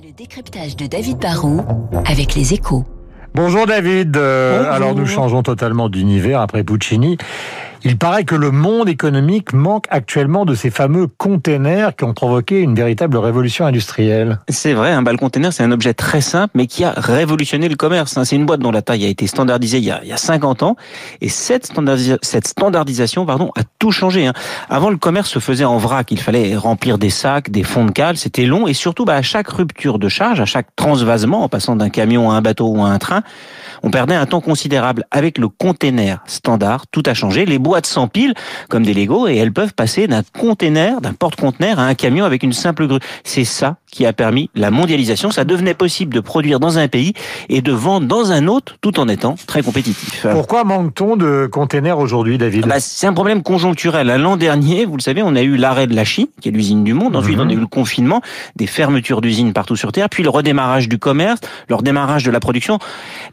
Le décryptage de David Barrault avec les échos. Bonjour David. Euh, Bonjour. Alors nous changeons totalement d'univers après Puccini. Il paraît que le monde économique manque actuellement de ces fameux containers qui ont provoqué une véritable révolution industrielle. C'est vrai, un bal container, c'est un objet très simple, mais qui a révolutionné le commerce. hein. C'est une boîte dont la taille a été standardisée il y a, il y a 50 ans, et cette, cette standardisation pardon, a tout changé. hein. Avant, le commerce se faisait en vrac. Il fallait remplir des sacs, des fonds de cale, c'était long, et surtout, bah, à chaque rupture de charge, à chaque transvasement, en passant d'un camion à un bateau ou à un train, on perdait un temps considérable. Avec le container standard, tout a changé. Les boîtes s'empilent comme des Lego et elles peuvent passer d'un container, d'un porte-conteneur à un camion avec une simple grue. C'est ça qui a permis la mondialisation. Ça devenait possible de produire dans un pays et de vendre dans un autre tout en étant très compétitif. Pourquoi manque-t-on de containers aujourd'hui David Bah, c'est un problème conjoncturel. L'an dernier, vous le savez, on a eu l'arrêt de la Chine, qui est l'usine du monde. Ensuite, Mhm. on a eu le confinement, des fermetures d'usines partout sur Terre, puis le redémarrage du commerce, le redémarrage de la production.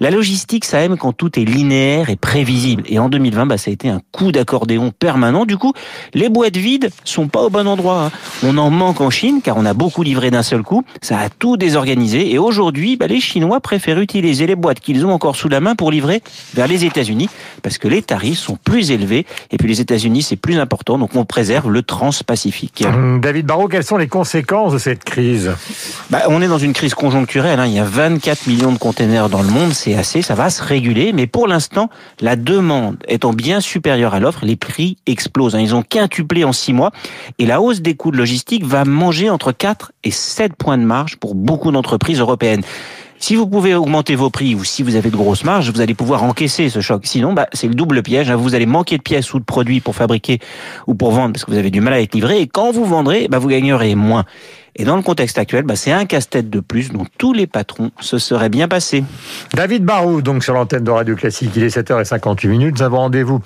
La logistique, ça aime quand tout est linéaire et prévisible. Et en 2020, bah, ça a été un coup d'accordéon permanent. Du coup, les boîtes vides sont pas au bon endroit. hein. On en manque en Chine, car on a beaucoup livré d'un seul coup. Ça a tout désorganisé. Et aujourd'hui, bah, les Chinois préfèrent utiliser les boîtes qu'ils ont encore sous la main pour livrer vers les États-Unis, parce que les tarifs sont plus élevés. Et puis les États-Unis, c'est plus important. Donc on préserve le transpacifique. Hum, David Barrault, quelles sont les conséquences de cette crise? Bah, on est dans une crise conjoncturelle. hein. Il y a 24 millions de containers dans le monde. C'est assez. Ça va se réguler. Mais pour l'instant, la demande étant bien supérieure à l'offre, les prix explosent. hein. Ils ont quintuplé en six mois. Et la hausse des coûts de logistique va manger entre 4 et 7 points de marge pour beaucoup d'entreprises européennes. Si vous pouvez augmenter vos prix ou si vous avez de grosses marges, vous allez pouvoir encaisser ce choc. Sinon, bah, c'est le double piège. hein. Vous allez manquer de pièces ou de produits pour fabriquer ou pour vendre parce que vous avez du mal à être livré. Et quand vous vendrez, bah, vous gagnerez moins. Et dans le contexte actuel, bah, c'est un casse-tête de plus dont tous les patrons se seraient bien passés. David Barrault, donc sur l'antenne de Radio Classique, il est 7h58 minutes. Nous avons rendez-vous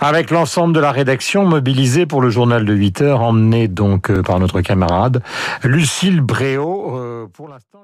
avec l'ensemble de la rédaction mobilisée pour le journal de 8h, emmené donc euh, par notre camarade Lucille Bréau. Euh, pour l'instant,